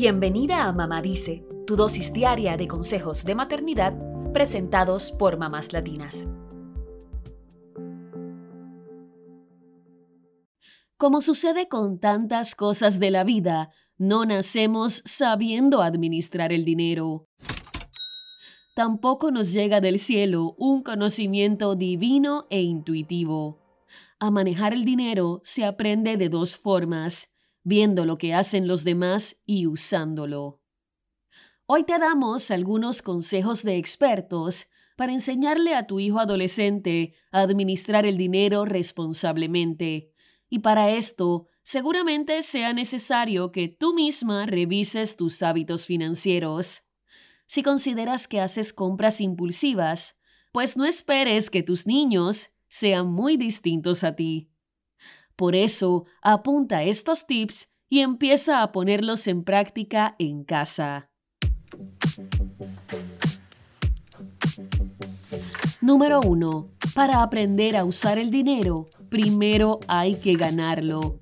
Bienvenida a Mamá Dice, tu dosis diaria de consejos de maternidad presentados por mamás latinas. Como sucede con tantas cosas de la vida, no nacemos sabiendo administrar el dinero. Tampoco nos llega del cielo un conocimiento divino e intuitivo. A manejar el dinero se aprende de dos formas, viendo lo que hacen los demás y usándolo. Hoy te damos algunos consejos de expertos para enseñarle a tu hijo adolescente a administrar el dinero responsablemente. Y para esto, seguramente sea necesario que tú misma revises tus hábitos financieros. Si consideras que haces compras impulsivas, pues no esperes que tus niños sean muy distintos a ti. Por eso, apunta estos tips y empieza a ponerlos en práctica en casa. Número 1. Para aprender a usar el dinero, primero hay que ganarlo.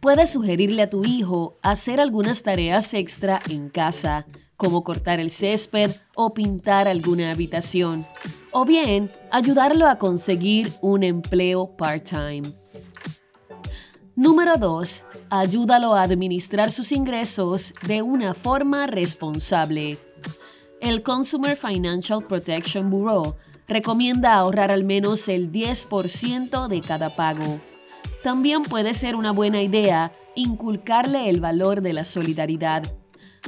Puedes sugerirle a tu hijo hacer algunas tareas extra en casa, como cortar el césped o pintar alguna habitación, o bien ayudarlo a conseguir un empleo part-time. Número 2. Ayúdalo a administrar sus ingresos de una forma responsable. El Consumer Financial Protection Bureau recomienda ahorrar al menos el 10% de cada pago. También puede ser una buena idea inculcarle el valor de la solidaridad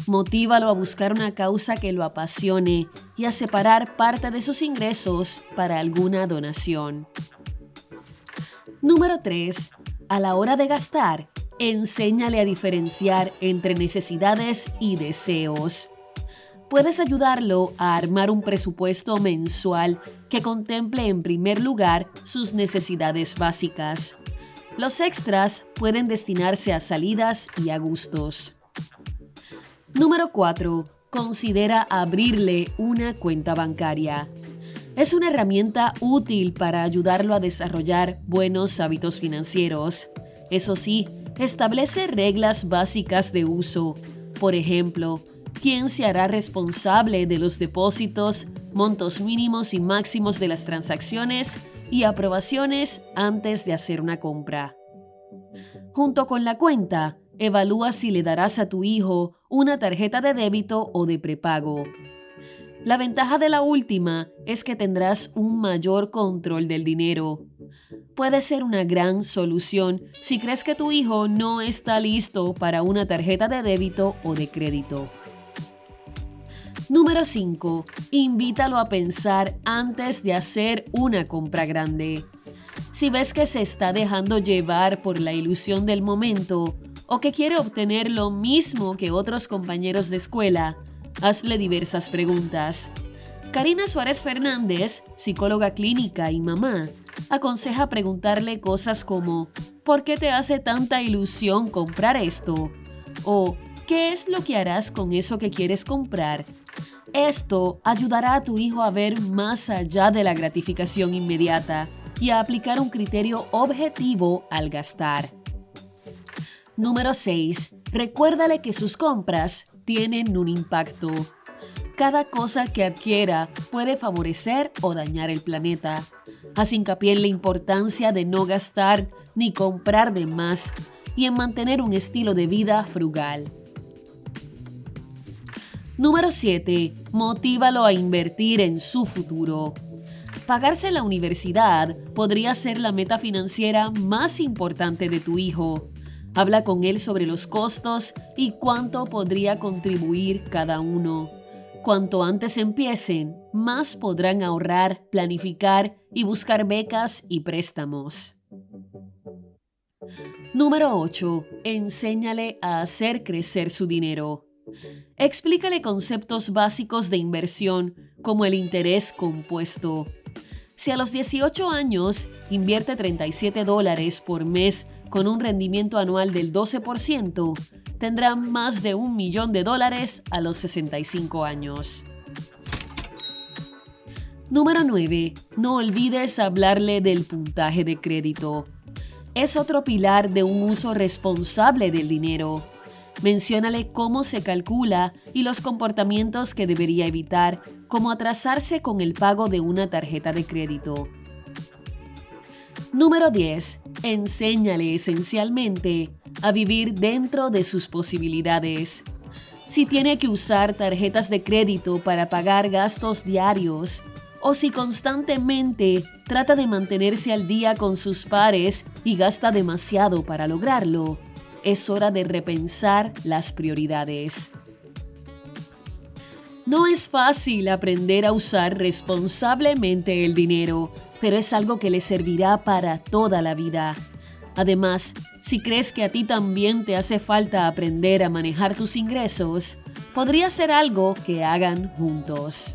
Motívalo a buscar una causa que lo apasione y a separar parte de sus ingresos para alguna donación. Número 3. A la hora de gastar, enséñale a diferenciar entre necesidades y deseos. Puedes ayudarlo a armar un presupuesto mensual que contemple en primer lugar sus necesidades básicas. Los extras pueden destinarse a salidas y a gustos. Número 4. Considera abrirle una cuenta bancaria. Es una herramienta útil para ayudarlo a desarrollar buenos hábitos financieros. Eso sí, establece reglas básicas de uso. Por ejemplo, quién se hará responsable de los depósitos, montos mínimos y máximos de las transacciones y aprobaciones antes de hacer una compra. Junto con la cuenta, Evalúa si le darás a tu hijo una tarjeta de débito o de prepago. La ventaja de la última es que tendrás un mayor control del dinero. Puede ser una gran solución si crees que tu hijo no está listo para una tarjeta de débito o de crédito. Número 5. Invítalo a pensar antes de hacer una compra grande. Si ves que se está dejando llevar por la ilusión del momento, o que quiere obtener lo mismo que otros compañeros de escuela, hazle diversas preguntas. Karina Suárez Fernández, psicóloga clínica y mamá, aconseja preguntarle cosas como ¿por qué te hace tanta ilusión comprar esto? o ¿qué es lo que harás con eso que quieres comprar? Esto ayudará a tu hijo a ver más allá de la gratificación inmediata y a aplicar un criterio objetivo al gastar. Número 6. Recuérdale que sus compras tienen un impacto. Cada cosa que adquiera puede favorecer o dañar el planeta. Haz hincapié en la importancia de no gastar ni comprar de más y en mantener un estilo de vida frugal. Número 7. Motívalo a invertir en su futuro. Pagarse la universidad podría ser la meta financiera más importante de tu hijo. Habla con él sobre los costos y cuánto podría contribuir cada uno. Cuanto antes empiecen, más podrán ahorrar, planificar y buscar becas y préstamos. Número 8. Enséñale a hacer crecer su dinero. Explícale conceptos básicos de inversión como el interés compuesto. Si a los 18 años invierte 37 dólares por mes con un rendimiento anual del 12%, tendrá más de un millón de dólares a los 65 años. Número 9. No olvides hablarle del puntaje de crédito. Es otro pilar de un uso responsable del dinero. Menciónale cómo se calcula y los comportamientos que debería evitar, como atrasarse con el pago de una tarjeta de crédito. Número 10. Enséñale esencialmente a vivir dentro de sus posibilidades. Si tiene que usar tarjetas de crédito para pagar gastos diarios, o si constantemente trata de mantenerse al día con sus pares y gasta demasiado para lograrlo, es hora de repensar las prioridades. No es fácil aprender a usar responsablemente el dinero, pero es algo que le servirá para toda la vida. Además, si crees que a ti también te hace falta aprender a manejar tus ingresos, podría ser algo que hagan juntos.